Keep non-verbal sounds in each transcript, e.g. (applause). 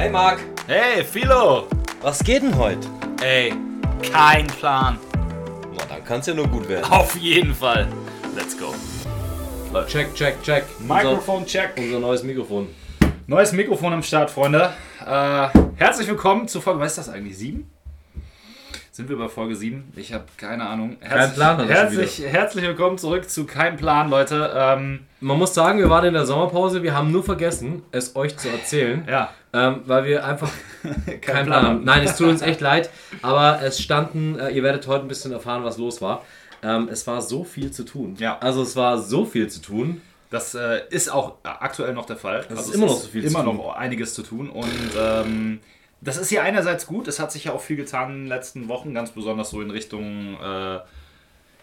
Hey Marc, Hey, Philo! was geht denn heute? Ey, kein Plan. Na, dann kann's ja nur gut werden. Auf jeden Fall. Let's go. Check, check, check. Mikrofon check. Unser, neues Mikrofon. Neues Mikrofon am Start, Freunde. Äh, herzlich willkommen zu Folge, was ist das eigentlich? Sieben? Sind wir bei Folge 7? Ich habe keine Ahnung. Herzlich, Plan er schon herzlich, herzlich willkommen zurück zu Kein Plan, Leute. Ähm, Man muss sagen, wir waren in der Sommerpause, wir haben nur vergessen, es euch zu erzählen. ja, Ähm, weil wir einfach (laughs) kein keinen Plan haben. Nein, es tut uns (laughs) echt leid, aber es standen, äh, ihr werdet heute ein bisschen erfahren, was los war. Ähm, es war so viel zu tun. Ja. Also es war so viel zu tun. Das äh, ist auch aktuell noch der Fall. Also ist immer noch so viel zu immer tun. noch einiges zu tun. Und ähm, das ist hier einerseits gut. Es hat sich ja auch viel getan in den letzten Wochen, ganz besonders so in Richtung äh,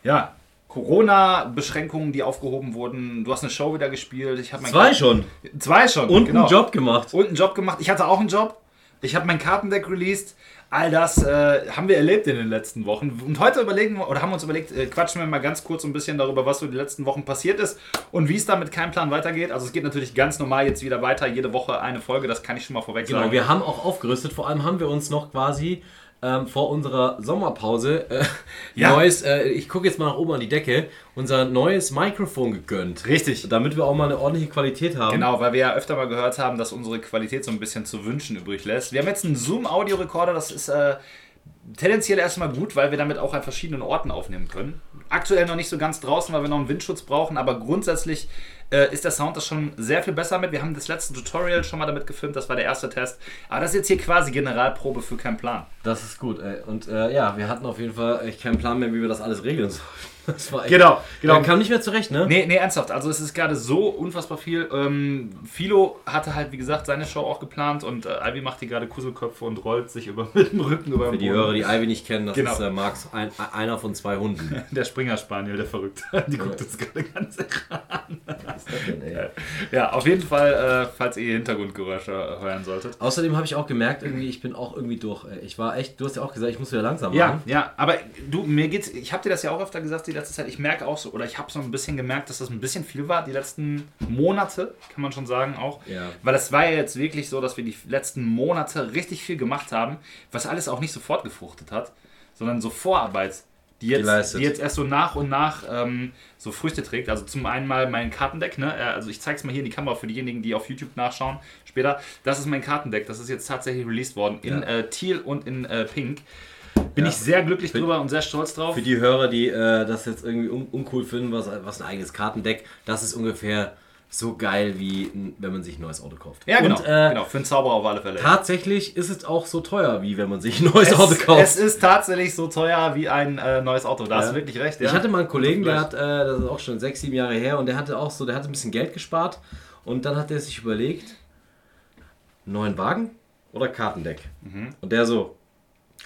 ja, Corona-Beschränkungen, die aufgehoben wurden. Du hast eine Show wieder gespielt. Ich habe mein Zwei schon. Zwei schon. Und genau. einen Job gemacht. Und einen Job gemacht. Ich hatte auch einen Job. Ich habe mein Kartendeck released. All das äh, haben wir erlebt in den letzten Wochen. Und heute überlegen wir, oder haben wir uns überlegt, äh, quatschen wir mal ganz kurz ein bisschen darüber, was so die letzten Wochen passiert ist und wie es da mit keinem Plan weitergeht. Also es geht natürlich ganz normal jetzt wieder weiter, jede Woche eine Folge, das kann ich schon mal vorweg Genau, sagen. wir haben auch aufgerüstet. Vor allem haben wir uns noch quasi ähm, vor unserer Sommerpause äh, (laughs) Ja. neues, äh, ich gucke jetzt mal nach oben an die Decke, unser neues Mikrofon gegönnt. Richtig. Damit wir auch mal eine ordentliche Qualität haben. Genau, weil wir ja öfter mal gehört haben, dass unsere Qualität so ein bisschen zu wünschen übrig lässt. Wir haben jetzt einen Zoom-Audio-Recorder, das ist äh, tendenziell erstmal gut, weil wir damit auch an verschiedenen Orten aufnehmen können. Aktuell noch nicht so ganz draußen, weil wir noch einen Windschutz brauchen, aber grundsätzlich äh, ist der Sound das schon sehr viel besser mit. Wir haben das letzte Tutorial schon mal damit gefilmt, das war der erste Test. Aber das ist jetzt hier quasi Generalprobe für keinen Plan. Das ist gut, ey. Und äh, ja, wir hatten auf jeden Fall echt keinen Plan mehr, wie wir das alles regeln sollen. Das war echt. Genau, genau. Man kam nicht mehr zurecht, ne? Nee, nee, ernsthaft. Also es ist gerade so unfassbar viel. Ähm, Philo hatte halt, wie gesagt, seine Show auch geplant und äh, Ivy macht hier gerade Kuselköpfe und rollt sich über (laughs) mit dem Rücken über Für den die Boden. Hörer, die Ivy nicht kennen, das Genau. ist äh, Marx, ein, einer von zwei Hunden. (laughs) Der Springer Spaniel, der verrückt. (laughs) Die guckt uns gerade ganz an. Was ist das denn, ey? Ja, auf jeden Fall, äh, falls ihr Hintergrundgeräusche hören solltet. Außerdem habe ich auch gemerkt, irgendwie, ich bin auch irgendwie durch. Ich war echt, du hast ja auch gesagt, ich muss wieder langsam Ja, machen. ja, aber du, mir geht's, ich habe dir das ja auch öfter gesagt die letzte Zeit, ich merke auch so, oder ich habe so ein bisschen gemerkt, dass das ein bisschen viel war, die letzten Monate, kann man schon sagen auch. Ja. Weil es war ja jetzt wirklich so, dass wir die letzten Monate richtig viel gemacht haben, was alles auch nicht sofort gefruchtet hat, sondern so Vorarbeit, die jetzt, Geleistet. die jetzt erst so nach und nach ähm, so Früchte trägt. Also zum einen mal mein Kartendeck, ne? Äh, also ich zeige es mal hier in die Kamera für diejenigen, die auf YouTube nachschauen später. Das ist mein Kartendeck, das ist jetzt tatsächlich released worden in Ja. äh, Teal und in äh, Pink. Bin Ja. ich sehr glücklich drüber und sehr stolz drauf. Für die Hörer, die äh, das jetzt irgendwie un uncool finden, was, was ein eigenes Kartendeck, das ist ungefähr so geil, wie wenn man sich ein neues Auto kauft. ja, genau, Und, äh, genau. Für einen Zauberer auf alle Fälle. Tatsächlich ist es auch so teuer, wie wenn man sich ein neues Auto es, kauft. es ist tatsächlich so teuer wie ein äh, neues Auto. Da hast Ja. du wirklich recht. Ja? Ich hatte mal einen Kollegen, der hat, äh, das ist auch schon sechs, sieben Jahre her, und der hatte auch so, der hatte ein bisschen Geld gespart und dann hat er sich überlegt, neuen Wagen oder Kartendeck? Mhm. Und der so,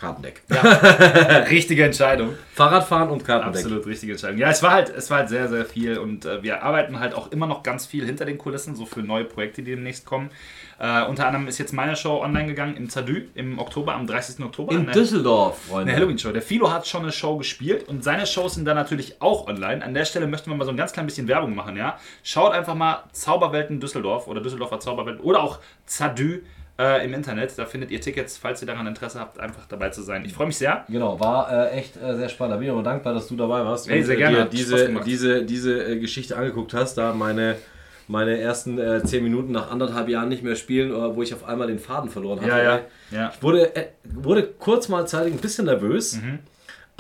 Kartendeck. (laughs) richtige Entscheidung. Fahrradfahren und Kartendeck. Absolut richtige Entscheidung. Ja, es war halt, es war halt sehr, sehr viel und äh, wir arbeiten halt auch immer noch ganz viel hinter den Kulissen, so für neue Projekte, die demnächst kommen. Äh, unter anderem ist jetzt meine Show online gegangen im Zadü im Oktober, am 30. Oktober. In Düsseldorf, Freunde. Eine Halloween-Show. Der Philo hat schon eine Show gespielt und seine Shows sind dann natürlich auch online. An der Stelle möchten wir mal so ein ganz klein bisschen Werbung machen, ja. Schaut einfach mal Zauberwelten Düsseldorf oder Düsseldorfer Zauberwelten oder auch Zadü äh, im Internet. Da findet ihr Tickets, falls ihr daran Interesse habt, einfach dabei zu sein. Ich freue mich sehr. Genau, war äh, echt äh, sehr spannend. Da bin ich auch dankbar, dass du dabei warst Hey, und sehr äh, gerne. diese, diese, diese äh, Geschichte angeguckt hast. Da meine, meine ersten äh, zehn Minuten nach anderthalb Jahren nicht mehr spielen, äh, wo ich auf einmal den Faden verloren hatte. Ja, ja. ja. Ich wurde, äh, wurde kurz mal zeitig ein bisschen nervös, Mhm.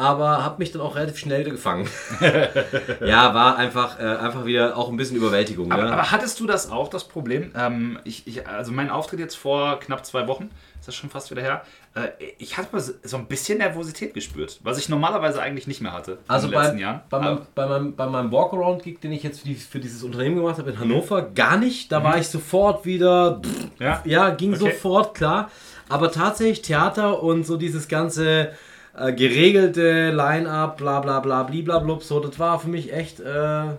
Aber habe mich dann auch relativ schnell wieder gefangen. (laughs) ja, war einfach, äh, einfach wieder auch ein bisschen Überwältigung. Aber, ne? aber hattest du das auch, das Problem? Ähm, ich, ich, also mein Auftritt jetzt vor knapp zwei Wochen, ist das schon fast wieder her, äh, ich hatte mal so ein bisschen Nervosität gespürt, was ich normalerweise eigentlich nicht mehr hatte Also in den bei, letzten Jahren. bei, meinem, bei, meinem, bei meinem Walkaround-Gig, den ich jetzt für, die, für dieses Unternehmen gemacht habe in Hannover, gar nicht. Da war ich sofort wieder, pff, Mhm. Ja? ja, ging Okay. sofort, klar. Aber tatsächlich Theater und so dieses ganze äh, geregelte Line-Up, bla bla bla, bliblablub, so, das war für mich echt, äh, Ja?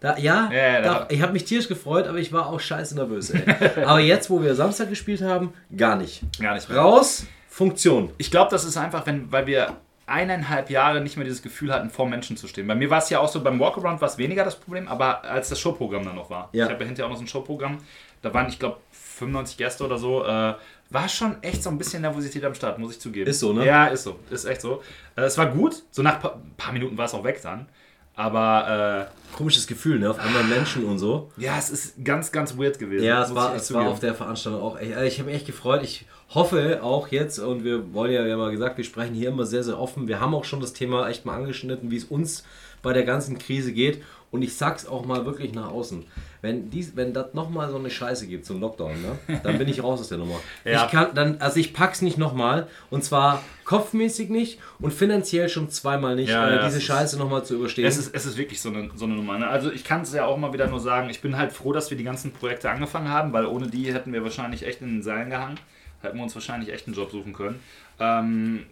da, ja, Ja, ja, da, ich habe mich tierisch gefreut, aber ich war auch scheiße nervös. Ey. (laughs) aber jetzt, wo wir Samstag gespielt haben, gar nicht. Gar nicht mehr. Raus, Funktion. Ich glaube, das ist einfach, wenn, weil wir eineinhalb Jahre nicht mehr dieses Gefühl hatten, vor Menschen zu stehen. Bei mir war es ja auch so, beim Walkaround war es weniger das Problem, aber als das Showprogramm dann noch war. Ja. Ich habe ja hinterher auch noch so ein Showprogramm, da waren, ich glaube, 95 Gäste oder so, äh, war schon echt so ein bisschen Nervosität am Start, muss ich zugeben. Ist so, ne? Ja, ist so. Ist echt so. Äh, es war gut. So nach ein paar, paar Minuten war es auch weg dann. Aber Komisches Gefühl, ne? Auf anderen Menschen und so. äh, ja, es ist ganz, ganz weird gewesen. Ja, es war, es war auf der Veranstaltung auch echt. Also ich habe mich echt gefreut. Ich hoffe auch jetzt, und wir wollen ja, wir haben ja gesagt, wir sprechen hier immer sehr, sehr offen. Wir haben auch schon das Thema echt mal angeschnitten, wie es uns bei der ganzen Krise geht. Und ich sag's auch mal wirklich nach außen. Wenn dies, wenn das nochmal so eine Scheiße gibt, so ein Lockdown, ne, dann bin ich raus aus der Nummer. (laughs) Ja. Ich kann dann, also ich pack's nicht nochmal. Und zwar kopfmäßig nicht und finanziell schon zweimal nicht, Ja, äh, ja, diese Scheiße nochmal zu überstehen. Es ist, es ist wirklich so eine, so eine Nummer. Ne? Also ich kann es ja auch mal wieder nur sagen, ich bin halt froh, dass wir die ganzen Projekte angefangen haben, weil ohne die hätten wir wahrscheinlich echt in den Seilen gehangen. Hätten wir uns wahrscheinlich echt einen Job suchen können. Ähm,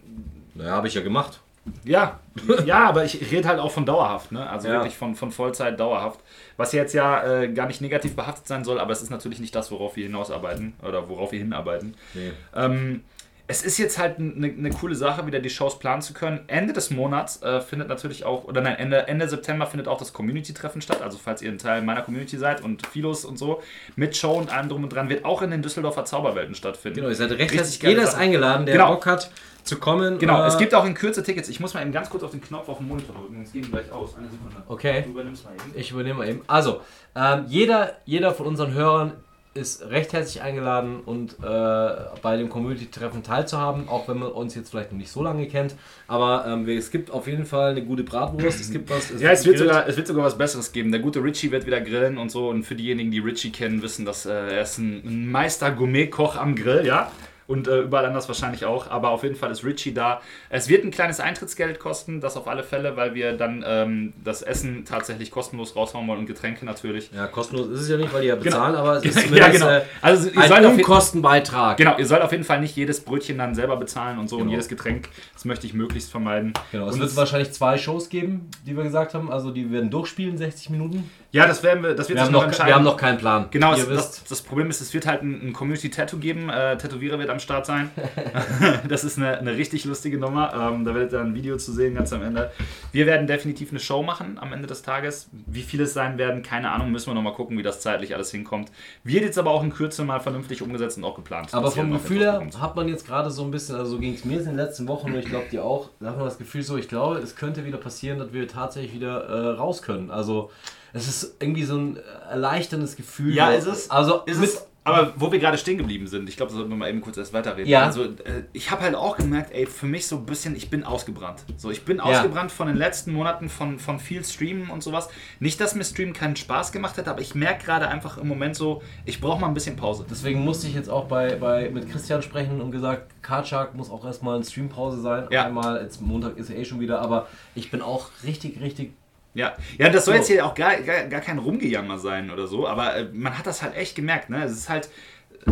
naja, habe ich ja gemacht. Ja, ja, aber ich rede halt auch von dauerhaft, ne? Also Ja. wirklich von, von Vollzeit dauerhaft. Was jetzt ja äh, gar nicht negativ behaftet sein soll, aber es ist natürlich nicht das, worauf wir hinausarbeiten oder worauf wir hinarbeiten. Nee. Ähm, es ist jetzt halt eine ne coole Sache, wieder die Shows planen zu können. Ende des Monats äh, findet natürlich auch, oder nein, Ende, Ende September findet auch das Community-Treffen statt. Also falls ihr ein Teil meiner Community seid und Philos und so, mit Show und allem drum und dran, wird auch in den Düsseldorfer Zauberwelten stattfinden. Genau, ihr seid recht herzlich. Jeder ist eingeladen, der Genau. Bock hat zu kommen. Genau, Äh, es gibt auch in Kürze Tickets. Ich muss mal eben ganz kurz auf den Knopf auf dem Monitor drücken, sonst gehen die gleich aus. Eine Sekunde. Okay. Du übernimmst mal eben. Ich übernehme mal eben. Also, ähm, jeder, jeder von unseren Hörern ist recht herzlich eingeladen und äh, bei dem Community-Treffen teilzuhaben, auch wenn man uns jetzt vielleicht noch nicht so lange kennt. Aber ähm, es gibt auf jeden Fall eine gute Bratwurst, es gibt was. Ja, es wird, sogar, es wird sogar was Besseres geben. Der gute Richie wird wieder grillen und so. Und für diejenigen, die Richie kennen, wissen, dass äh, er ist ein, ein Meister-Gourmet-Koch am Grill, ja. Und äh, überall anders wahrscheinlich auch. Aber auf jeden Fall ist Richie da. Es wird ein kleines Eintrittsgeld kosten, das auf alle Fälle, weil wir dann ähm, das Essen tatsächlich kostenlos raushauen wollen und Getränke natürlich. Ja, kostenlos ist es ja nicht, weil die ja bezahlen, aber es ist (laughs) ja, genau. äh, Also ihr ein Unkostenbeitrag. genau, ihr sollt auf jeden Fall nicht jedes Brötchen dann selber bezahlen und so und Genau. jedes Getränk. Das möchte ich möglichst vermeiden. Genau, es und wird es- wahrscheinlich zwei Shows geben, die wir gesagt haben. Also die werden durchspielen, 60 Minuten. Ja, das werden wir, das wird Wir sich haben, noch, entscheiden. wir haben noch keinen Plan. Genau, es, das, das Problem ist, es wird halt ein, ein Community-Tattoo geben. Äh, Tätowierer wird am Start sein. (laughs) das ist eine, eine richtig lustige Nummer. Ähm, da werdet ihr ein Video zu sehen, ganz am Ende. Wir werden definitiv eine Show machen am Ende des Tages. Wie viele es sein werden, keine Ahnung. Müssen wir nochmal gucken, wie das zeitlich alles hinkommt. Wird jetzt aber auch in Kürze mal vernünftig umgesetzt und auch geplant. Aber vom noch Gefühl her hat man jetzt gerade so ein bisschen, also so ging es mir in den letzten Wochen und ich glaube dir auch, da hat man das Gefühl so, ich glaube, es könnte wieder passieren, dass wir tatsächlich wieder äh, raus können. Also es ist irgendwie so ein erleichterndes Gefühl. Ja, ist es. Also Ist es, aber wo wir gerade stehen geblieben sind, ich glaube, da sollten wir mal eben kurz erst weiterreden. Ja. Also, äh, ich habe halt auch gemerkt, ey, für mich so ein bisschen, ich bin ausgebrannt. So, ich bin Ja. ausgebrannt von den letzten Monaten von, von viel Streamen und sowas. Nicht, dass mir Streamen keinen Spaß gemacht hat, aber ich merke gerade einfach im Moment so, ich brauche mal ein bisschen Pause. deswegen musste ich jetzt auch bei, bei mit Christian sprechen und gesagt, Karchak muss auch erstmal eine Streampause sein. Ja. Einmal, jetzt Montag ist er eh schon wieder, aber ich bin auch richtig, richtig Ja, ja das soll So. jetzt hier auch gar, gar, gar kein Rumgejammer sein oder so, aber äh, man hat das halt echt gemerkt. Ne? Es ist halt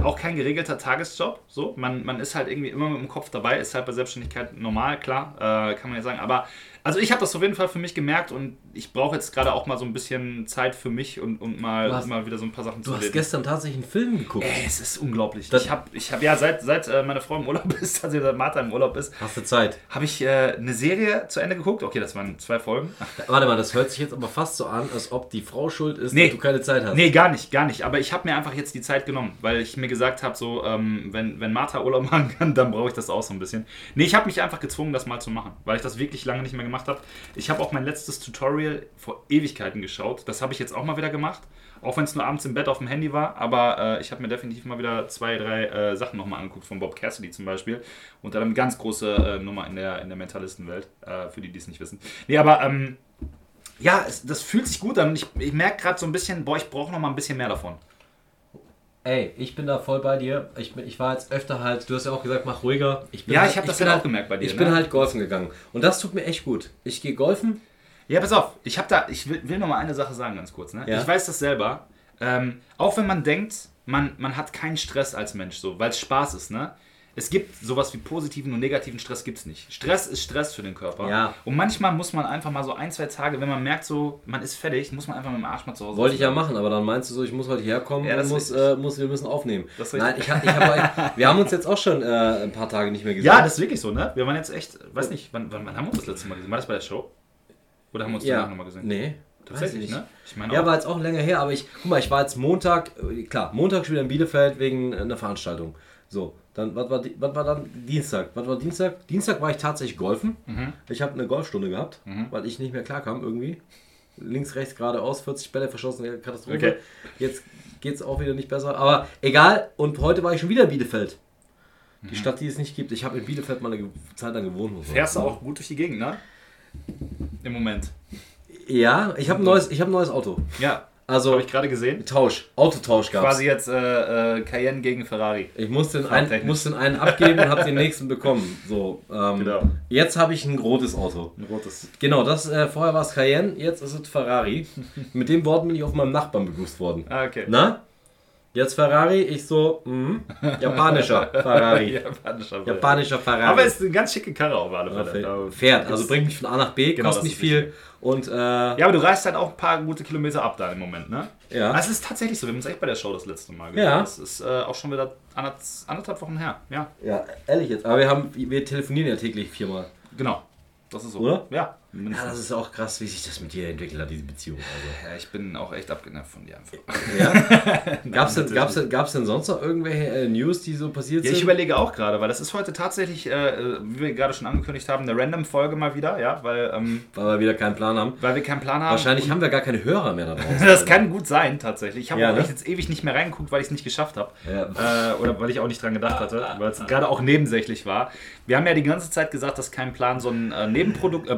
auch kein geregelter Tagesjob. So. Man, man ist halt irgendwie immer mit dem Kopf dabei, ist halt bei Selbstständigkeit normal, klar, äh, kann man ja sagen. Aber also ich habe das auf jeden Fall für mich gemerkt und ich brauche jetzt gerade auch mal so ein bisschen Zeit für mich und, und mal, Du hast- mal wieder so ein paar Sachen Du zu hast reden. gestern tatsächlich einen Film geguckt. Ey, es ist unglaublich. Das- ich habe ich hab, ja seit, seit äh, meine Frau im Urlaub (laughs) ist, also seit Martha im Urlaub ist, Hast du Zeit? habe ich äh, eine Serie zu Ende geguckt. Okay, das waren zwei Folgen. Warte mal, das hört sich jetzt aber fast so an, als ob die Frau schuld ist, Nee. dass du keine Zeit hast. Nee, gar nicht, gar nicht. Aber ich habe mir einfach jetzt die Zeit genommen, weil ich mir gesagt habe, so, ähm, wenn, wenn Martha Urlaub (laughs) machen kann, dann brauche ich das auch so ein bisschen. Nee, ich habe mich einfach gezwungen, das mal zu machen, weil ich das wirklich lange nicht mehr gemacht habe. Ich habe auch mein letztes Tutorial vor Ewigkeiten geschaut. Das habe ich jetzt auch mal wieder gemacht. Auch wenn es nur abends im Bett auf dem Handy war, aber äh, ich habe mir definitiv mal wieder zwei, drei äh, Sachen nochmal angeguckt, von Bob Cassidy zum Beispiel. Und dann eine ganz große äh, Nummer in der, in der Mentalistenwelt, äh, für die, die es nicht wissen. Nee, aber ähm, ja, es, das fühlt sich gut an. Ich, ich merke gerade so ein bisschen, boah, ich brauche noch mal ein bisschen mehr davon. Ey, ich bin da voll bei dir. Ich, ich war jetzt öfter halt, du hast ja auch gesagt, mach ruhiger. Ich bin Ja, halt, ich habe das bin ja auch halt, gemerkt bei dir. Ich ne? bin halt golfen gegangen. Und das tut mir echt gut. Ich gehe golfen. Ja, pass auf, ich habe da, ich will, will noch mal eine Sache sagen, ganz kurz. Ne? Ja. Ich weiß das selber. Ähm, auch wenn man denkt, man, man hat keinen Stress als Mensch, so, weil es Spaß ist, ne? Es gibt sowas wie positiven und negativen Stress gibt's nicht. Stress ist Stress für den Körper. Ja. Und manchmal muss man einfach mal so ein, zwei Tage, wenn man merkt, so, man ist fertig, muss man einfach mit dem Arsch mal zu Hause Wollte ich ja machen, aber dann meinst du so, ich muss heute herkommen Ja, und muss, äh, muss, wir müssen aufnehmen. Nein, ich, hab- ich hab, (laughs) wir haben uns jetzt auch schon äh, ein paar Tage nicht mehr gesehen. Ja, das ist wirklich so, ne? Wir waren jetzt echt, weiß nicht, wann, wann, wann haben wir uns das letzte Mal gesehen? War das bei der Show? Oder haben wir uns ja. danach nochmal gesehen? Nee. Tatsächlich, ne? Ich meine Ja, war jetzt auch länger her, aber ich, guck mal, ich war jetzt Montag, äh, klar, Montag schon wieder in Bielefeld wegen einer Veranstaltung. So, dann, was war, was war dann Dienstag? Was war Dienstag? Dienstag war ich tatsächlich golfen. Mhm. Ich habe eine Golfstunde gehabt, weil ich nicht mehr klarkam irgendwie. Links, rechts, geradeaus, 40 Bälle verschossen, Katastrophe. Okay. Jetzt geht es auch wieder nicht besser. Aber egal, und heute war ich schon wieder in Bielefeld. Die Stadt, die es nicht gibt. Ich habe in Bielefeld mal eine Zeit lang gewohnt. Mhm. Fährst du auch gut durch die Gegend, ne? Im Moment. Ja, ich habe ein, neues- ich hab ein neues Auto. Ja. Also Habe ich gerade gesehen. Tausch, Autotausch gab Quasi jetzt äh, äh, Cayenne gegen Ferrari. Ich musste den, einen, Fahrtechnisch. musste den einen abgeben und habe den (laughs) nächsten bekommen. So, ähm, Genau. Jetzt habe ich ein rotes Auto. Ein rotes. Genau, das äh, vorher war es Cayenne, jetzt ist es Ferrari. (laughs) Mit dem Worten bin ich auf meinem Nachbarn begrüßt worden. Ah, okay. Na? Jetzt Ferrari, ich so, mhm. (laughs) japanischer Ferrari. Japanischer. Japanischer Ferrari. Aber ist eine ganz schicke Karre auf alle Fälle. Fährt, also bringt mich von A nach B, Genau, kostet nicht viel. Und äh, Ja, aber du reißt halt auch ein paar gute Kilometer ab da im Moment, ne? Ja. Das ist tatsächlich so. Wir haben uns echt bei der Show das letzte Mal gesehen. Ja. Das ist äh, auch schon wieder anderth- anderthalb Wochen her. Ja, ja, ehrlich jetzt. Aber wir haben, wir telefonieren ja täglich viermal. genau. Das ist so. Oder? Ja. Ja, das ist auch krass, wie sich das mit dir entwickelt hat, diese Beziehung. Also. ja, ich bin auch echt abgenervt von dir einfach. (laughs) Ja? (laughs) Gab's denn, natürlich gab's, denn, gab's denn sonst noch irgendwelche äh, News, die so passiert Ja, ich sind? überlege auch gerade, weil das ist heute tatsächlich, äh, wie wir gerade schon angekündigt haben, eine Random-Folge mal wieder, ja, weil, ähm, Weil wir wieder keinen Plan haben. weil wir keinen Plan haben. Wahrscheinlich haben wir gar keine Hörer mehr da draußen. (laughs) Das kann gut sein, tatsächlich. Ich habe Ja, auch ne? echt jetzt ewig nicht mehr reingeguckt, weil ich es nicht geschafft habe. Ja. Äh, oder weil ich auch nicht dran gedacht hatte, weil es gerade auch nebensächlich war. Wir haben ja die ganze Zeit gesagt, dass kein Plan so ein äh, Nebenprodukt, äh,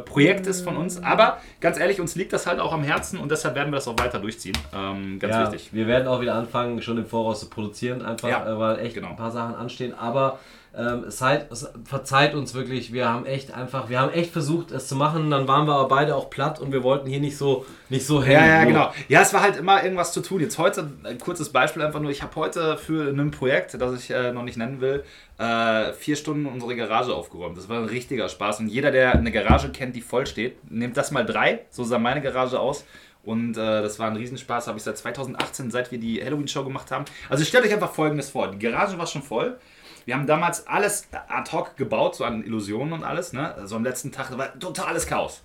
Ist von uns. Aber ganz ehrlich, uns liegt das halt auch am Herzen und deshalb werden wir das auch weiter durchziehen. Ähm, ganz ja, wichtig. wir werden auch wieder anfangen, schon im Voraus zu produzieren, einfach, Ja, äh, weil echt genau. ein paar Sachen anstehen. Aber ähm, seid, verzeiht uns wirklich, wir haben echt einfach, wir haben echt versucht, es zu machen. Dann waren wir aber beide auch platt und wir wollten hier nicht so, nicht so hängen. Ja, ja, genau. Ja, es war halt immer irgendwas zu tun. Jetzt heute, ein kurzes Beispiel einfach nur, ich habe heute für ein Projekt, das ich äh, noch nicht nennen will, äh, vier Stunden unsere Garage aufgeräumt. Das war ein richtiger Spaß. Und jeder, der eine Garage kennt, die voll steht, nimmt das mal drei. So sah meine Garage aus. Und äh, das war ein Riesenspaß, habe ich seit 2018, seit wir die Halloween-Show gemacht haben. Also stellt euch einfach Folgendes vor. Die Garage war schon voll. Wir haben damals alles ad hoc gebaut, so an Illusionen und alles. Ne? So am letzten Tag war totales Chaos.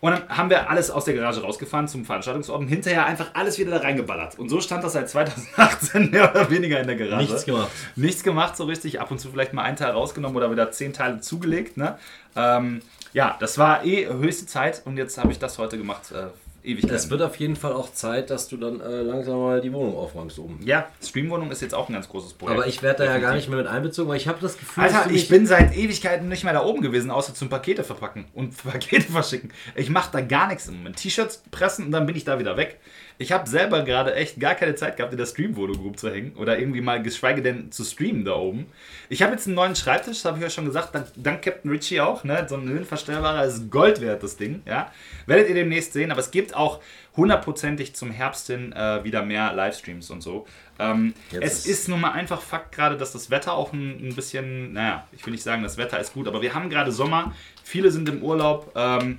Und dann haben wir alles aus der Garage rausgefahren zum Veranstaltungsort und hinterher einfach alles wieder da reingeballert. Und so stand das seit 2018 (laughs) mehr oder weniger in der Garage. Nichts gemacht. Nichts gemacht so richtig. Ab und zu vielleicht mal einen Teil rausgenommen oder wieder zehn Teile zugelegt. Ne? Ähm, ja, das war eh höchste Zeit und jetzt habe ich das heute gemacht. Äh, ewig. Es wird auf jeden Fall auch Zeit, dass du dann äh, langsam mal die Wohnung aufräumst oben. ja, Streamwohnung ist jetzt auch ein ganz großes Projekt. Aber ich werde da ja gar nicht mehr mit einbezogen, weil ich habe das Gefühl, dass Alter, ich bin seit Ewigkeiten nicht mehr da oben gewesen, außer zum Pakete verpacken und (laughs) Pakete verschicken. Ich mache da gar nichts im Moment. T-Shirts pressen und dann bin ich da wieder weg. Ich habe selber gerade echt gar keine Zeit gehabt, in der Stream-Wohnung rumzuhängen oder irgendwie mal geschweige denn zu streamen da oben. Ich habe jetzt einen neuen Schreibtisch, das habe ich euch schon gesagt, dank, dank Captain Richie auch. Ne? So ein höhenverstellbarer ist Gold wert, das Ding. Ja? Werdet ihr demnächst sehen, aber es gibt auch hundertprozentig zum Herbst hin äh, wieder mehr Livestreams und so. Ähm, es ist- ist nun mal einfach Fakt gerade, dass das Wetter auch ein, ein bisschen, naja, ich will nicht sagen, das Wetter ist gut, aber wir haben gerade Sommer, viele sind im Urlaub. Ähm,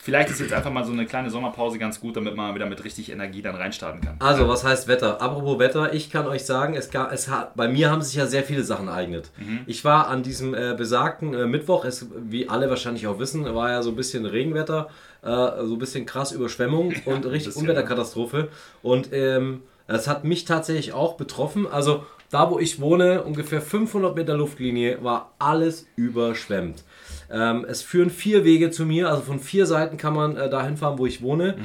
vielleicht ist jetzt einfach mal so eine kleine Sommerpause ganz gut, damit man wieder mit richtig Energie dann reinstarten kann. Also, was heißt Wetter? Apropos Wetter, ich kann euch sagen, es gab, es hat, bei mir haben sich ja sehr viele Sachen ereignet. Mhm. Ich war an diesem äh, besagten äh, Mittwoch, es, wie alle wahrscheinlich auch wissen, war ja so ein bisschen Regenwetter, äh, so ein bisschen krass Überschwemmung (laughs) und richtig Unwetterkatastrophe. Und ähm, es hat mich tatsächlich auch betroffen. Also, da wo ich wohne, ungefähr 500 Meter Luftlinie, war alles überschwemmt. Ähm, es führen vier Wege zu mir, also von vier Seiten kann man äh, dahin fahren, wo ich wohne.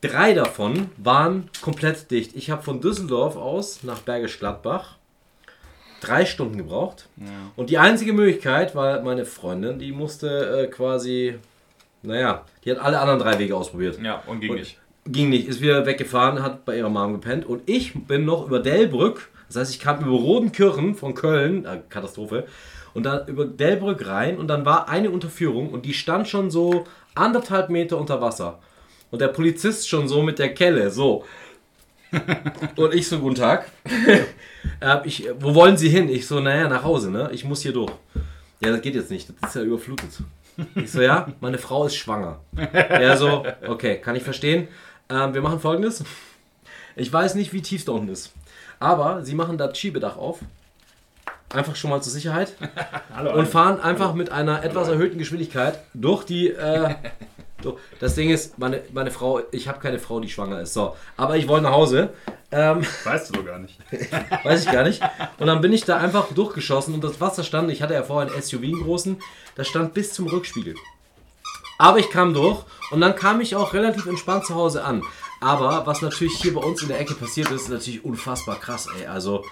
Drei davon waren komplett dicht. Ich habe von Düsseldorf aus nach Bergisch Gladbach drei Stunden gebraucht. Und die einzige Möglichkeit war meine Freundin, die musste äh, quasi, naja, die hat alle anderen drei Wege ausprobiert. Ja, und ging Und- nicht. Ging nicht, ist wieder weggefahren, hat bei ihrer Mom gepennt und ich bin noch über Delbrück, das heißt, ich kam über Rodenkirchen von Köln, äh, Katastrophe, und dann über Delbrück rein und dann war eine Unterführung und die stand schon so anderthalb Meter unter Wasser. Und der Polizist schon so mit der Kelle, so. (laughs) Und ich so, guten Tag. (laughs) äh, ich, wo wollen Sie hin? Ich so, naja, nach Hause, ne? Ich muss hier durch. Ja, das geht jetzt nicht, das ist ja überflutet. Ich so, ja, meine Frau ist schwanger. Er so, okay, kann ich verstehen. Ähm, wir machen folgendes. Ich weiß nicht, wie tief es da unten ist. Aber sie machen das Schiebedach auf. Einfach schon mal zur Sicherheit. (laughs) Hallo, Und fahren einfach mit einer etwas erhöhten Geschwindigkeit durch die, äh, (laughs) So, das Ding ist, meine, meine Frau, ich habe keine Frau, die schwanger ist. So, aber ich wollte nach Hause. Ähm, Weißt du doch gar nicht. (laughs) weiß ich gar nicht. Und dann bin ich da einfach durchgeschossen und das Wasser stand, ich hatte ja vorher einen SUV, einen großen, das stand bis zum Rückspiegel. Aber ich kam durch und dann kam ich auch relativ entspannt zu Hause an. Aber was natürlich hier bei uns in der Ecke passiert ist, ist natürlich unfassbar krass, ey. Also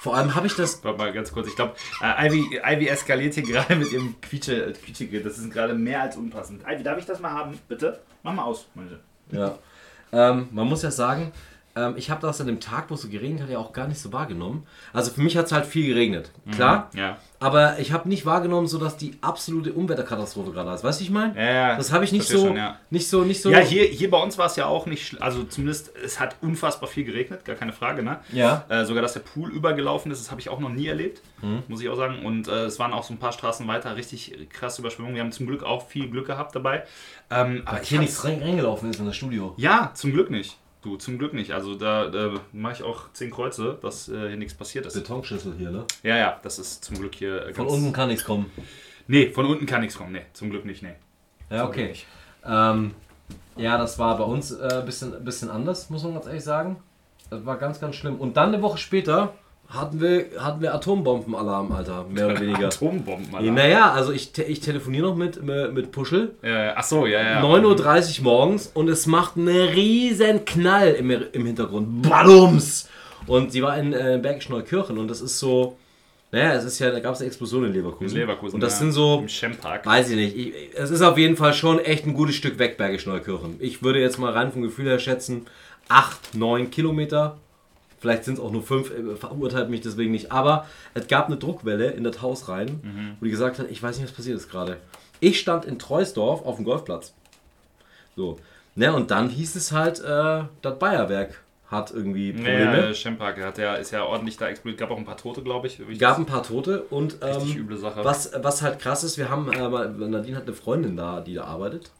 vor allem habe ich das. Warte mal ganz kurz. Ich glaube, äh, Ivy, Ivy eskaliert hier (laughs) gerade mit ihrem Quietsche, Quietschegerät. Das ist gerade mehr als unpassend. Ivy, darf ich das mal haben? Bitte? Mach mal aus, meine. Ja. Ähm, man muss ja sagen, ähm, ich habe das an dem Tag, wo es so geregnet hat, ja auch gar nicht so wahrgenommen. Also für mich hat es halt viel geregnet, klar. Ja. Aber ich habe nicht wahrgenommen, so dass die absolute Unwetterkatastrophe gerade ist. Weißt du, ich meine? Ja, ja. Das habe ich nicht so, schon, ja. nicht so, nicht so. Ja, hier, hier bei uns war es ja auch nicht, also zumindest, es hat unfassbar viel geregnet, gar keine Frage, ne? Ja. Äh, sogar, dass der Pool übergelaufen ist, das habe ich auch noch nie erlebt, Mhm. muss ich auch sagen. Und äh, es waren auch so ein paar Straßen weiter richtig krasse Überschwemmungen. Wir haben zum Glück auch viel Glück gehabt dabei. Ähm, aber hier nichts rein, reingelaufen ist in das Studio. Ja, zum Glück nicht. Du, zum Glück nicht. Also da, da mache ich auch zehn Kreuze, dass äh, hier nichts passiert ist. Betonschüssel hier, ne? Ja, ja, das ist zum Glück hier äh, Von ganz... unten kann nichts kommen. Nee, von unten kann nichts kommen. Nee, zum Glück nicht, nee. Ja, okay. Ähm, ja, das war bei uns ein äh, bisschen, bisschen anders, muss man ganz ehrlich sagen. Das war ganz, ganz schlimm. Und dann eine Woche später hatten wir, hatten wir Atombombenalarm, Alter, mehr oder (laughs) weniger. Atombomben, Ja, Alter. naja, also ich, te- ich telefoniere noch mit, mit, Puschel. Ja, ach so, ja, ja. 9.30 Uhr morgens und es macht einen riesen Knall im, im Hintergrund. Ballums! Und sie war in äh, Bergisch Neukirchen und das ist so. Naja, es ist ja, da gab es eine Explosion in Leverkusen. In Leverkusen, Und das ja. sind so, Im Schempark. weiß ich nicht, ich, es ist auf jeden Fall schon echt ein gutes Stück weg, Bergisch Neukirchen. Ich würde jetzt mal rein vom Gefühl her schätzen, 8, 9 Kilometer. Vielleicht sind es auch nur 5, verurteilt mich deswegen nicht. Aber es gab eine Druckwelle in das Haus rein, Mhm. wo die gesagt hat, ich weiß nicht, was passiert ist gerade. Ich stand in Treusdorf auf dem Golfplatz. So. Ne, und dann hieß es halt, äh, das Bayerwerk hat irgendwie Probleme. ja, Schempark hat ja, ist ja ordentlich da explodiert. Gab auch ein paar Tote, glaube ich. ich Gab ein paar Tote und Richtig ähm, üble Sache. was, was halt krass ist, wir haben, äh, Nadine hat eine Freundin da, die da arbeitet.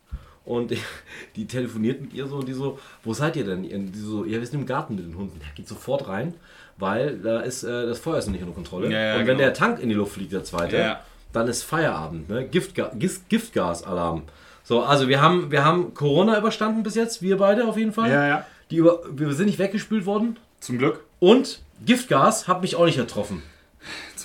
Und die, (laughs) die telefoniert mit ihr so und die so, wo seid ihr denn? Und die so, ja, wir sind im Garten mit den Hunden. Ja, geht sofort rein, weil da ist äh, das Feuer ist noch nicht unter Kontrolle. Ja, ja, und wenn genau. der Tank in die Luft fliegt, der zweite, Ja. dann ist Feierabend, ne? Giftga Giftgasalarm. So, also wir haben, wir haben Corona überstanden bis jetzt, wir beide auf jeden Fall. Ja, ja. Die über, wir sind nicht weggespült worden. Zum Glück. Und Giftgas hat mich auch nicht getroffen.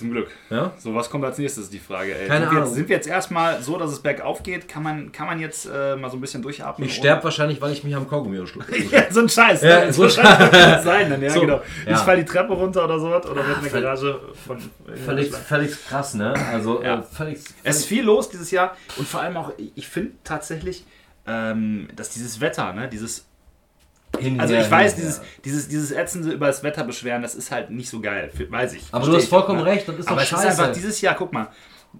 Zum Glück. Ja? So, was kommt als nächstes, ist die Frage. Ey. Keine sind, wir Ahnung. jetzt, sind wir jetzt erstmal so, dass es bergauf geht? Kann man, kann man jetzt äh, mal so ein bisschen durchatmen? Ich sterbe wahrscheinlich, weil ich mich am Kaugummi erschlucke. (laughs) Ja, so ein Scheiß. Ja, ne? so so (laughs) Scheiß kann das sein dann, ja, So, genau. ja. Ich fall die Treppe runter oder sowas oder wird völlig- Garage von. Völlig, völlig krass, ne? Also Ja. äh, völlig, Es ist viel los dieses Jahr und vor allem auch, ich finde tatsächlich, ähm, dass dieses Wetter, ne, dieses hin, Also ich weiß, hin, dieses, her. dieses, dieses ätzende über das Wetter beschweren, das ist halt nicht so geil, weiß ich. Aber du hast vollkommen recht, das ist Aber doch es scheiße. ist einfach dieses Jahr, guck mal,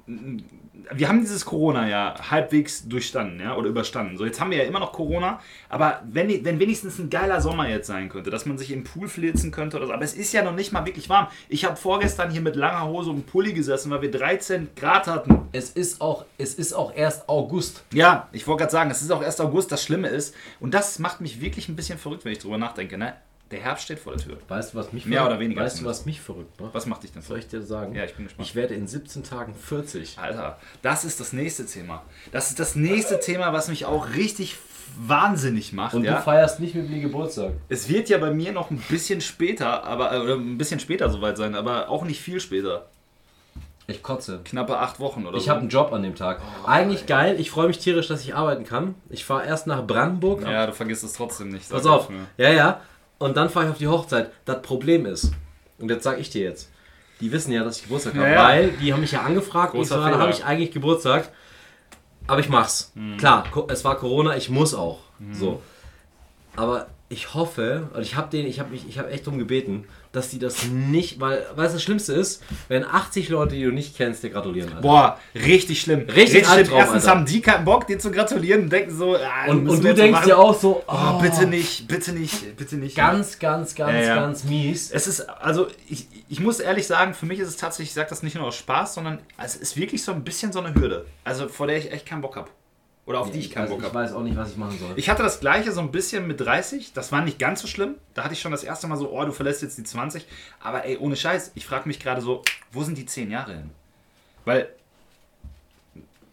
wir haben dieses Corona-Jahr halbwegs durchstanden, ja, oder überstanden. So, jetzt haben wir ja immer noch Corona, aber wenn, wenn wenigstens ein geiler Sommer jetzt sein könnte, dass man sich im Pool flitzen könnte oder so, aber es ist ja noch nicht mal wirklich warm. Ich habe vorgestern hier mit langer Hose und Pulli gesessen, weil wir 13 Grad hatten. es ist auch, es ist auch erst August. Ja, ich wollte gerade sagen, es ist auch erst August, das Schlimme ist, und das macht mich wirklich ein bisschen verrückt, wenn ich drüber nachdenke, ne? Der Herbst steht vor der Tür. Weißt du, was mich Mehr verrückt- oder weniger Weißt du, was mich verrückt macht? Was macht dich denn soll verrückt? ich dir sagen? Ja, ich bin gespannt. Ich werde in 17 Tagen 40. Alter, das ist das nächste Thema. Das ist das nächste Thema, was mich auch richtig wahnsinnig macht. Und ja? du feierst nicht mit mir Geburtstag. Es wird ja bei mir noch ein bisschen später, aber äh, ein bisschen später soweit sein, aber auch nicht viel später. Ich kotze. Knappe acht Wochen oder Ich so. habe einen Job an dem Tag. Eigentlich geil. Ich freue mich tierisch, dass ich arbeiten kann. Ich fahre erst nach Brandenburg. ja, du vergisst es trotzdem nicht. sag Pass auf. ich mir. Ja, ja. Und dann fahre ich auf die Hochzeit. Das Problem ist, und jetzt sage ich dir jetzt, die wissen ja, dass ich Geburtstag habe, Ja, weil die haben mich ja angefragt und ich Großer so, da Fehler. habe ich eigentlich Geburtstag. Aber ich mach's. Mhm. Klar, es war Corona, ich muss auch. So. Aber ich hoffe, und ich habe den, ich habe mich, ich habe echt drum gebeten, dass die das nicht, weil, weißt du, das Schlimmste ist, wenn 80 Leute, die du nicht kennst, dir gratulieren. Alter. Boah, richtig schlimm. Richtig Albtraum, Erstens Alter. haben die keinen Bock, dir zu gratulieren und denken so, ah, und, und du denkst dir auch so, oh, oh, bitte nicht, bitte nicht, bitte nicht. ganz, ganz, ganz, Ja, ja. ganz mies. Es ist, also ich, ich muss ehrlich sagen, für mich ist es tatsächlich, ich sage das nicht nur aus Spaß, sondern es ist wirklich so ein bisschen so eine Hürde. Also vor der ich echt keinen Bock habe. Oder auf die ich keinen Bock ich habe. weiß auch nicht, was ich machen soll. Ich hatte das gleiche so ein bisschen mit 30. Das war nicht ganz so schlimm. Da hatte ich schon das erste Mal so, oh, du verlässt jetzt die 20. Aber ey, ohne Scheiß, ich frage mich gerade so, wo sind die 10 Jahre hin? Weil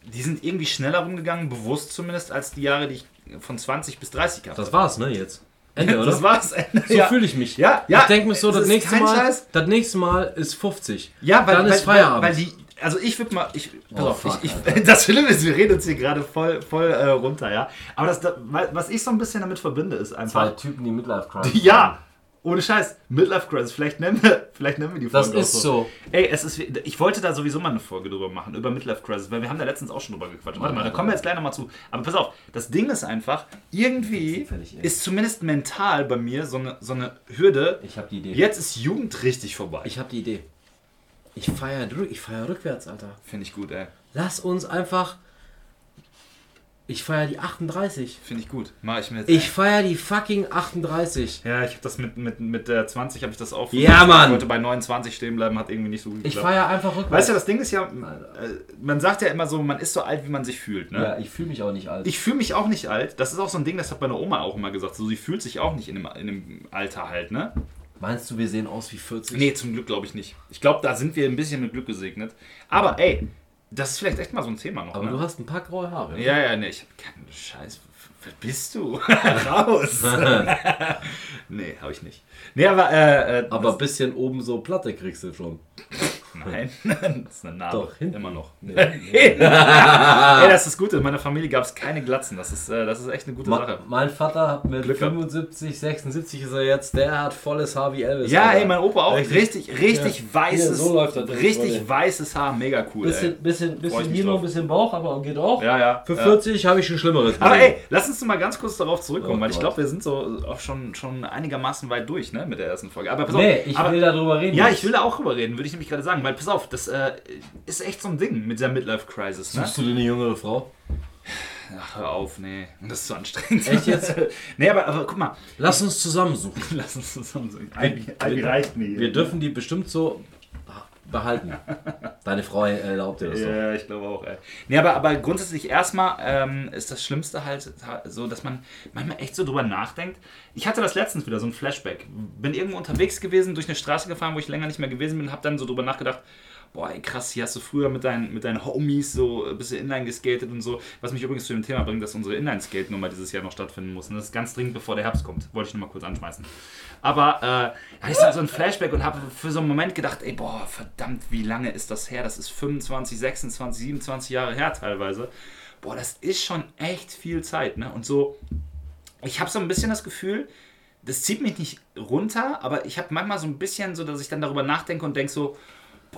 die sind irgendwie schneller rumgegangen, bewusst zumindest, als die Jahre, die ich von 20 bis 30 gehabt Das war's, ne, jetzt. Ende, (laughs) oder? Das war's. Ende. So fühle ich mich. Ja, ja. Ich denke mir so, das nächste, Mal, Scheiß. das nächste Mal ist 50. Ja, weil, Dann weil, ist Feierabend. Weil, weil die, also ich würde mal, ich, pass Oh, auf, fuck, ich, ich, das Schlimme ist, wir reden uns hier gerade voll, voll äh, runter, ja. Aber das, was ich so ein bisschen damit verbinde, ist einfach, Typen, die Midlife Crisis (laughs) ja, ohne Scheiß, Midlife Crisis, vielleicht nennen wir, vielleicht nennen wir die Das Folge auch ist so. Ey, es ist, ich wollte da sowieso mal eine Folge drüber machen, über Midlife Crisis, weil wir haben da letztens auch schon drüber gequatscht. Warte mal, da kommen wir jetzt gleich nochmal zu. Aber pass auf, das Ding ist einfach, irgendwie ey. ist zumindest mental bei mir so eine, so eine Hürde, Ich habe die Idee. jetzt ist Jugend richtig vorbei. Ich habe die Idee. Ich feiere ich feier rückwärts, Alter. Finde ich gut, ey. Lass uns einfach. Ich feiere die 38. Finde ich gut. Mach ich mir jetzt. Ich feiere die fucking 38. Ja, ich habe das mit, mit, mit der 20 habe ich das auch. Ja, Mann! Ich wollte bei 29 stehen bleiben, hat irgendwie nicht so gut Ich geklappt. feiere einfach rückwärts. Weißt du, das Ding ist ja, äh, man sagt ja immer so, man ist so alt, wie man sich fühlt. Ne? Ja, ich fühle mich auch nicht alt. Ich fühle mich auch nicht alt. Das ist auch so ein Ding, das hat meine Oma auch immer gesagt. So, sie fühlt sich auch nicht in dem, in dem Alter halt, ne? Meinst du, wir sehen aus wie 40? Nee, zum Glück glaube ich nicht. Ich glaube, da sind wir ein bisschen mit Glück gesegnet. Aber ey, das ist vielleicht echt mal so ein Thema noch. Aber ne? du hast ein paar graue Haare. Ja, ja, nee, ich hab keinen Scheiß. Wer bist du? (laughs) Raus! (laughs) nee, habe ich nicht. Nee, aber, äh, äh, Aber ein bisschen oben so Platte kriegst du schon. (laughs) Nein, (laughs) das ist eine Narbe. Doch, hinten. Immer noch. Nee. (laughs) Ey, das ist das Gute. In meiner Familie gab es keine Glatzen. Das ist, äh, das ist echt eine gute Ma Sache. mein Vater hat mit Glück gehabt. 75, 76 ist er jetzt, der hat volles Haar wie Elvis. Ja, Alter. ey, mein Opa auch. Richtig. Richtig, richtig Ja. weißes, Hier, so läuft das richtig Leute. weißes Haar. Mega cool, ey. Bisschen, bisschen, ich bisschen bisschen Bauch, aber geht auch. Ja, ja. Für ja. 40 habe ich schon Schlimmeres Aber gesehen. ey, lass uns mal ganz kurz darauf zurückkommen, Oh weil ich glaube, wir sind so auch schon, schon einigermaßen weit durch ne, mit der ersten Folge. Aber pass Nee, auf, ich aber, will darüber reden. Ja, ich will da auch drüber reden, würde ich nämlich gerade sagen, weil pass auf, das äh, ist echt so ein Ding mit der Midlife-Crisis. Ne? Suchst du dir eine jüngere Frau? Ach, hör auf, nee, das ist zu anstrengend. Echt jetzt? (laughs) nee, aber, aber guck mal, Lass uns zusammensuchen. (laughs) lass uns zusammen so. Ivy, reicht mir. Wir dürfen die bestimmt so behalten. Deine Frau erlaubt dir das so. Ja, ich glaube auch, ey. Nee, aber, aber grundsätzlich erstmal ähm, ist das Schlimmste halt so, dass man manchmal echt so drüber nachdenkt. Ich hatte das letztens wieder, so ein Flashback. Bin irgendwo unterwegs gewesen, durch eine Straße gefahren, wo ich länger nicht mehr gewesen bin, hab dann so drüber nachgedacht, boah, ey, krass, hier hast du früher mit deinen, mit deinen Homies so ein bisschen Inline geskatet und so. Was mich übrigens zu dem Thema bringt, dass unsere Inline-Skate-Nummer dieses Jahr noch stattfinden muss. Und das ist ganz dringend, bevor der Herbst kommt. Wollte ich nur mal kurz anschmeißen. Aber äh, hatte ich so ein Flashback und habe für so einen Moment gedacht, ey, boah, verdammt, wie lange ist das her? Das ist 25, 26, 27 Jahre her teilweise. Boah, das ist schon echt viel Zeit, ne? Und so, ich habe so ein bisschen das Gefühl, das zieht mich nicht runter, aber ich habe manchmal so ein bisschen so, dass ich dann darüber nachdenke und denke so,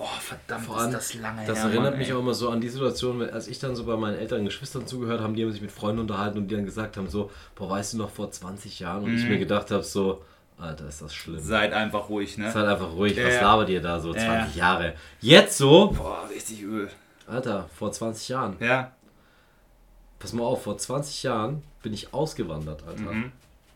boah, verdammt, Vor allem, ist das lange Das her. erinnert Mann, mich ey. auch immer so an die Situation, als ich dann so bei meinen älteren Geschwistern zugehört haben, die haben sich mit Freunden unterhalten und die dann gesagt haben so, boah, weißt du noch, vor 20 Jahren? Und ich Mhm. mir gedacht habe so, Alter, ist das schlimm. Seid einfach ruhig, ne? Seid einfach ruhig, Ja, was labert ihr da so, Ja, 20 Jahre? Jetzt so, Boah, richtig übel. Alter, vor 20 Jahren. Ja. Pass mal auf, vor 20 Jahren bin ich ausgewandert, Alter. Mhm.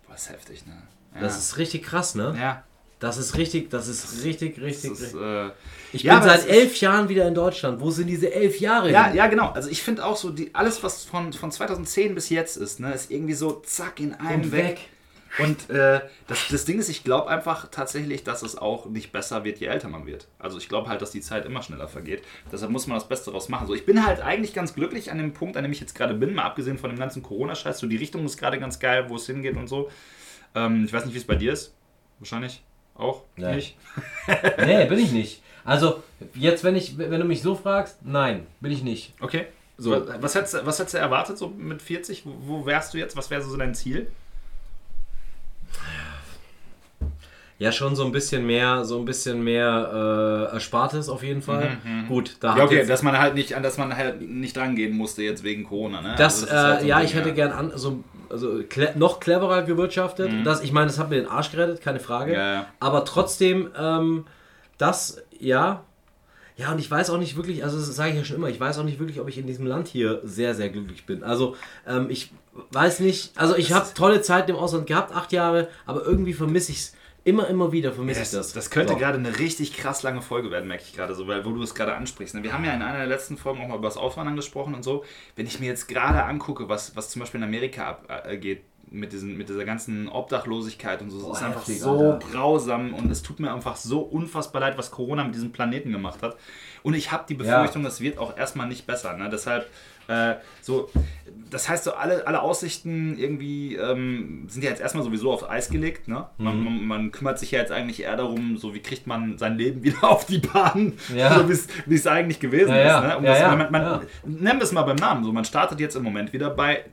Boah, ist heftig, ne? Ja. Das ist richtig krass, ne? ja, Das ist richtig, das ist richtig, richtig, ist, äh, Ich ja, bin seit elf Jahren wieder in Deutschland. Wo sind diese elf Jahre Ja, hin? ja, genau. Also ich finde auch so, die, alles, was von, von 2010 bis jetzt ist, ne, ist irgendwie so zack in einem Und weg. weg. Und äh, das, das Ding ist, ich glaube einfach tatsächlich, dass es auch nicht besser wird, je älter man wird. Also ich glaube halt, dass die Zeit immer schneller vergeht. Deshalb muss man das Beste daraus machen. So, ich bin halt eigentlich ganz glücklich an dem Punkt, an dem ich jetzt gerade bin, mal abgesehen von dem ganzen Corona-Scheiß. So die Richtung ist gerade ganz geil, wo es hingeht und so. Ähm, ich weiß nicht, wie es bei dir ist. Wahrscheinlich auch Nee. nicht. (laughs) Nee, bin ich nicht. Also, jetzt, wenn, ich, wenn du mich so fragst, nein, bin ich nicht. Okay. So. Was, was, hättest, du- was hättest du erwartet so mit 40? Wo, wo wärst du jetzt? Was wäre so dein Ziel? Ja, schon so ein bisschen mehr, so ein bisschen mehr äh, Erspartes auf jeden Fall. Gut, da Ja, okay, jetzt, dass man halt nicht, dass man halt nicht rangehen musste jetzt wegen Corona, ne? das, Also ist halt äh, so ein ja, Ding, ich hätte gern an, so, also cle noch cleverer gewirtschaftet. Das, ich meine, das hat mir den Arsch gerettet, keine Frage. Ja, ja. Aber trotzdem, ähm, das, ja. Ja, und ich weiß auch nicht wirklich, also das sage ich ja schon immer, ich weiß auch nicht wirklich, ob ich in diesem Land hier sehr, sehr glücklich bin. Also, ähm, ich weiß nicht, also ich habe tolle Zeit im Ausland gehabt, acht Jahre, aber irgendwie vermisse ich es. Immer, immer wieder vermisse ich Das, das. könnte So. gerade eine richtig krass lange Folge werden, merke ich gerade so, weil wo du es gerade ansprichst. ne? Wir haben ja in einer der letzten Folgen auch mal über das Auswandern gesprochen und so. Wenn ich mir jetzt gerade angucke, was, was zum Beispiel in Amerika abgeht, mit, diesen, mit dieser ganzen Obdachlosigkeit und so. Es Boah, ist einfach so Alter. grausam und es tut mir einfach so unfassbar leid, was Corona mit diesem Planeten gemacht hat. Und ich habe die Befürchtung, das wird auch erstmal nicht besser. Ne? Deshalb, äh, so, das heißt, so alle, alle Aussichten irgendwie ähm, sind ja jetzt erstmal sowieso auf Eis gelegt. Ne? Man, Mhm. man, man kümmert sich ja jetzt eigentlich eher darum, so wie kriegt man sein Leben wieder (laughs) auf die Bahn, Ja. so wie es- eigentlich gewesen Ja, ist. Ne? Um Ja, das, ja. Man, man, wir es mal beim Namen. So, man startet jetzt im Moment wieder bei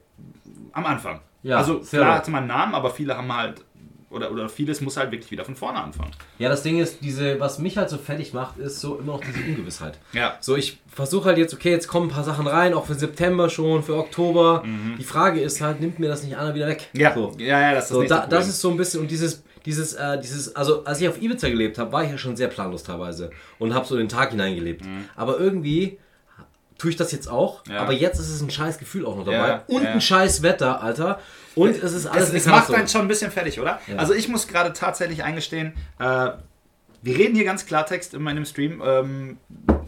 am Anfang. Ja, also klar hatte man einen Namen, aber viele haben halt oder, oder vieles muss halt wirklich wieder von vorne anfangen. Ja, das Ding ist, diese, was mich halt so fertig macht, ist so immer noch diese Ungewissheit. Ja. So, ich versuche halt jetzt, okay, jetzt kommen ein paar Sachen rein, auch für September schon, für Oktober. Die Frage ist halt, nimmt mir das nicht einer wieder weg? Mhm. Ja, So. ja, ja, das ist das So, nächste da, das ist so ein bisschen, und dieses, dieses, äh, dieses, also als ich auf Ibiza gelebt habe, war ich ja schon sehr planlos teilweise und habe so den Tag hineingelebt. Aber irgendwie tue ich das jetzt auch. Ja. aber jetzt ist es ein scheiß Gefühl auch noch dabei. Ja, und ein scheiß Wetter, Alter. Und es ist alles es, es macht einen schon ein bisschen fertig, oder? Also ich muss gerade tatsächlich eingestehen, äh, wir reden hier ganz Klartext in meinem Stream. Ähm,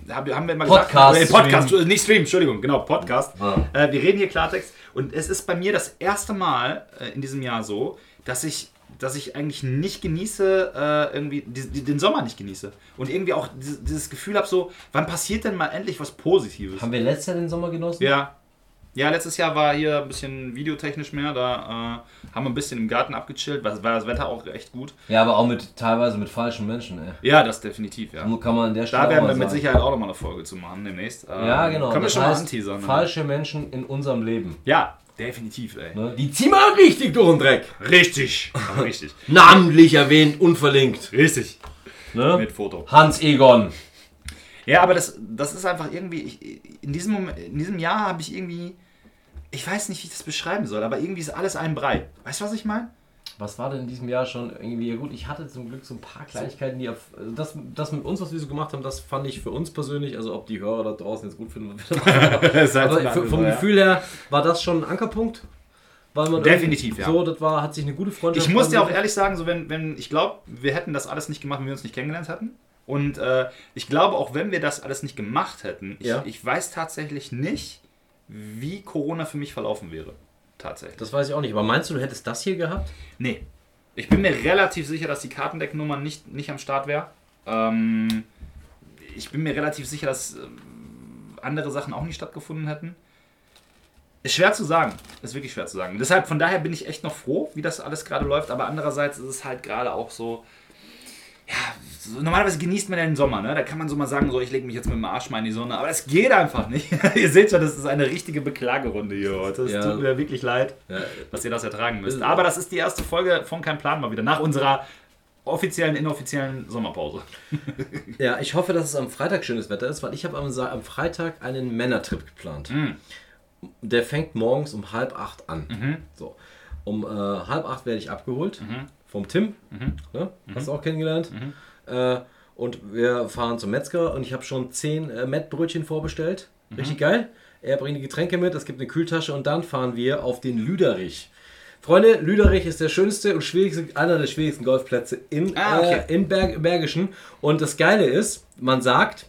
hab- haben wir immer Podcast, gesagt, äh, Podcast, äh, nicht Stream, Entschuldigung, genau, Podcast. Ah. Äh, wir reden hier Klartext und es ist bei mir das erste Mal äh, in diesem Jahr so, dass ich, dass ich eigentlich nicht genieße, äh, irgendwie die, die, den Sommer nicht genieße und irgendwie auch dieses, dieses Gefühl habe, so, wann passiert denn mal endlich was Positives? Haben wir letztes Jahr den Sommer genossen? Ja. Ja, letztes Jahr war hier ein bisschen videotechnisch mehr. Da äh, haben wir ein bisschen im Garten abgechillt. War, war das Wetter auch echt gut. Ja, aber auch mit teilweise mit falschen Menschen, ey. Ja, das definitiv, ja. Kann man an der Stelle Da werden mal wir mit sagen. Sicherheit auch nochmal eine Folge zu machen demnächst. Ja, genau. Können wir das schon mal heißt, anteasern. Ne? Falsche Menschen in unserem Leben. Ja, definitiv, ey. Ne? Die ziehen wir richtig durch den Dreck. Richtig. Aber (laughs) richtig. Namentlich erwähnt, unverlinkt. Richtig. Ne? Mit Foto. Hans Egon. Ja, aber das, das ist einfach irgendwie. Ich, in, diesem Moment, in diesem Jahr habe ich irgendwie. Ich weiß nicht, wie ich das beschreiben soll, aber irgendwie ist alles ein Brei. Weißt du, was ich meine? Was war denn in diesem Jahr schon irgendwie ja gut? Ich hatte zum Glück so ein paar Kleinigkeiten, die also das, das mit uns, was wir so gemacht haben, das fand ich für uns persönlich, also ob die Hörer da draußen jetzt gut finden, was wir da machen. (laughs) aber vom Gefühl her war das schon ein Ankerpunkt. Weil man Definitiv, ja. So, das war, hat sich eine gute Freundschaft. Ich muss dir auch ehrlich sagen, so wenn, wenn ich glaube, wir hätten das alles nicht gemacht, wenn wir uns nicht kennengelernt hätten. Und äh, ich glaube, auch wenn wir das alles nicht gemacht hätten, ich, Ja. ich weiß tatsächlich nicht, wie Corona für mich verlaufen wäre. Tatsächlich. Das weiß ich auch nicht, aber meinst du, du hättest das hier gehabt? Nee. Ich bin mir relativ sicher, dass die Kartendecknummer nicht, nicht am Start wäre. Ähm, ich bin mir relativ sicher, dass ähm, andere Sachen auch nicht stattgefunden hätten. Ist schwer zu sagen. Ist wirklich schwer zu sagen. Deshalb, von daher bin ich echt noch froh, wie das alles gerade läuft. Aber andererseits ist es halt gerade auch so. Ja, so, normalerweise genießt man ja den Sommer, ne? Da kann man so mal sagen, so ich lege mich jetzt mit dem Arsch mal in die Sonne. Aber es geht einfach nicht. (laughs) ihr seht schon, das ist eine richtige Beklagerunde hier heute. Es Ja. tut mir wirklich leid Ja. dass ihr das ertragen müsst. Aber das ist die erste Folge von Kein Plan mal wieder, nach unserer offiziellen, inoffiziellen Sommerpause. (laughs) Ja, ich hoffe, dass es am Freitag schönes Wetter ist, weil ich habe am, Freitag einen Männertrip geplant. Mhm. Der fängt morgens um halb acht an. So. Um äh, halb acht werde ich abgeholt Mhm. vom Tim. Ne? Hast du auch kennengelernt. Äh, und wir fahren zum Metzger und ich habe schon zehn äh, Mettbrötchen vorbestellt. Mhm. Richtig geil. Er bringt die Getränke mit, es gibt eine Kühltasche und dann fahren wir auf den Lüderich. Freunde, Lüderich ist der schönste und schwierigste, einer der schwierigsten Golfplätze in, Ah, okay. äh, in Berg, Bergischen. Und das Geile ist, man sagt,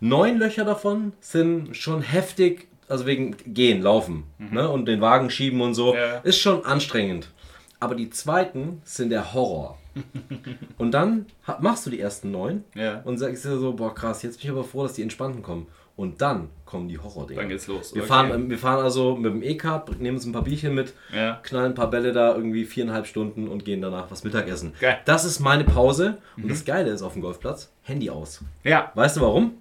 neun Löcher davon sind schon heftig, also wegen Gehen, Laufen ne, und den Wagen schieben und so, Mhm. Ja. ist schon anstrengend. Aber die zweiten sind der Horror. (laughs) und dann machst du die ersten neun Ja. und sagst dir so, boah krass, jetzt bin ich aber froh, dass die entspannten kommen. Und dann kommen die Horror-Dinger. Dann geht's los. Wir, Okay. fahren, wir fahren also mit dem E-Kart, nehmen uns ein paar Bierchen mit, Ja. knallen ein paar Bälle da irgendwie viereinhalb Stunden und gehen danach was Mittagessen. Geil. Mhm. Das ist meine Pause. Und das Geile ist auf dem Golfplatz, Handy aus. Ja, Weißt du warum?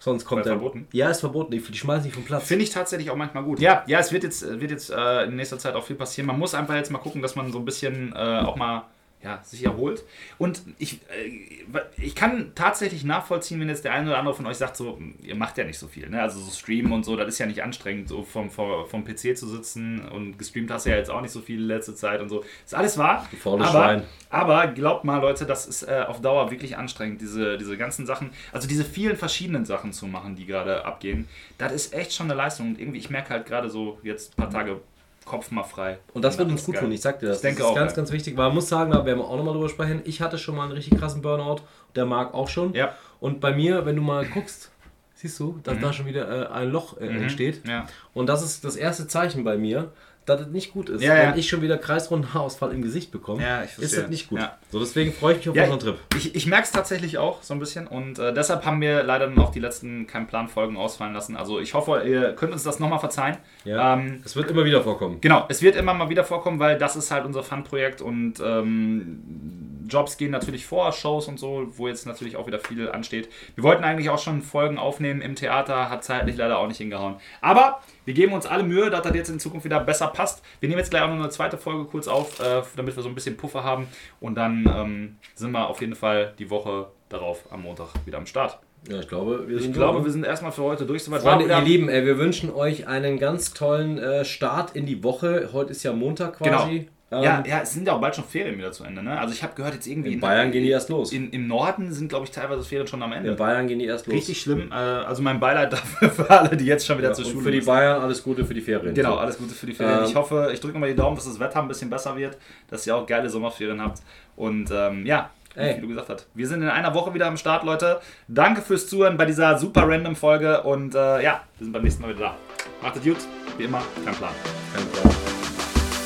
Sonst kommt der. verboten? Ja, ist verboten. Die, die schmeißen nicht vom Platz. finde ich tatsächlich auch manchmal gut. Ja, ja, es wird jetzt, wird jetzt äh, in nächster Zeit auch viel passieren. Man muss einfach jetzt mal gucken, dass man so ein bisschen äh, auch mal ja, sich erholt. Und ich, äh, ich kann tatsächlich nachvollziehen, wenn jetzt der eine oder andere von euch sagt, so, ihr macht ja nicht so viel. Ne? Also so streamen und so, das ist ja nicht anstrengend, so vom, vom, vom PC zu sitzen und gestreamt hast du ja jetzt auch nicht so viel letzte Zeit und so. Ist alles wahr. Faules aber, Schwein. aber glaubt mal, Leute, das ist äh, auf Dauer wirklich anstrengend, diese, diese ganzen Sachen, also diese vielen verschiedenen Sachen zu machen, die gerade abgehen. Das ist echt schon eine Leistung. Und irgendwie, ich merke halt gerade so jetzt ein paar Tage Kopf mal frei. Und das wird uns gut tun, ich sag dir das. Ich denke das ist auch, ganz, ja. ganz wichtig, weil man muss sagen, da werden wir auch nochmal drüber sprechen. Ich hatte schon mal einen richtig krassen Burnout, der Marc auch schon. Ja. Und bei mir, wenn du mal guckst, siehst du, dass da schon wieder äh, ein Loch äh, entsteht. Ja. Und das ist das erste Zeichen bei mir, dass es nicht gut ist. Ja, ja. Wenn ich schon wieder Kreisrundenhaarausfall im Gesicht bekomme, Ja, ist das nicht gut. So, deswegen freue ich mich auf Ja, unseren Trip. Ich, ich merke es tatsächlich auch so ein bisschen und äh, deshalb haben wir leider dann auch die letzten kein Plan Folgen ausfallen lassen. Also ich hoffe, ihr könnt uns das nochmal verzeihen. Ja. Ähm, Es wird immer wieder vorkommen. Genau, es wird immer mal wieder vorkommen, weil das ist halt unser Fun-Projekt und ähm, Jobs gehen natürlich vor, Shows und so, wo jetzt natürlich auch wieder viel ansteht. Wir wollten eigentlich auch schon Folgen aufnehmen im Theater, hat zeitlich leider auch nicht hingehauen. Aber wir geben uns alle Mühe, dass das jetzt in Zukunft wieder besser passt. Wir nehmen jetzt gleich auch noch eine zweite Folge kurz auf, äh, damit wir so ein bisschen Puffer haben und dann ähm, sind wir auf jeden Fall die Woche darauf am Montag wieder am Start. Ja, ich glaube, wir Ich sind glaube, durch. wir sind erstmal für heute durch. Soweit Freunde, ihr Lieben, ey, wir wünschen euch einen ganz tollen äh, Start in die Woche. Heute ist ja Montag quasi. Ähm, ja, ja, es sind ja auch bald schon Ferien wieder zu Ende. Ne? Also ich habe gehört, jetzt irgendwie In Bayern gehen die erst los. In, Im Norden sind, glaube ich, teilweise Ferien schon am Ende. In Bayern gehen die erst los. Richtig schlimm. Äh, also mein Beileid (laughs) dafür für alle, die jetzt schon wieder Ja, zur und Schule für die müssen. Bayern alles Gute für die Ferien. Genau, So. alles Gute für die Ferien. Ähm, ich hoffe, ich drücke mal die Daumen, dass das Wetter ein bisschen besser wird, dass ihr auch geile Sommerferien habt. Und ähm, ja, Ey. wie du gesagt hast, wir sind in einer Woche wieder am Start, Leute. Danke fürs Zuhören bei dieser super random Folge und äh, ja, wir sind beim nächsten Mal wieder da. Macht es gut, wie immer, kein Plan. Kein Plan.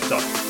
Ciao.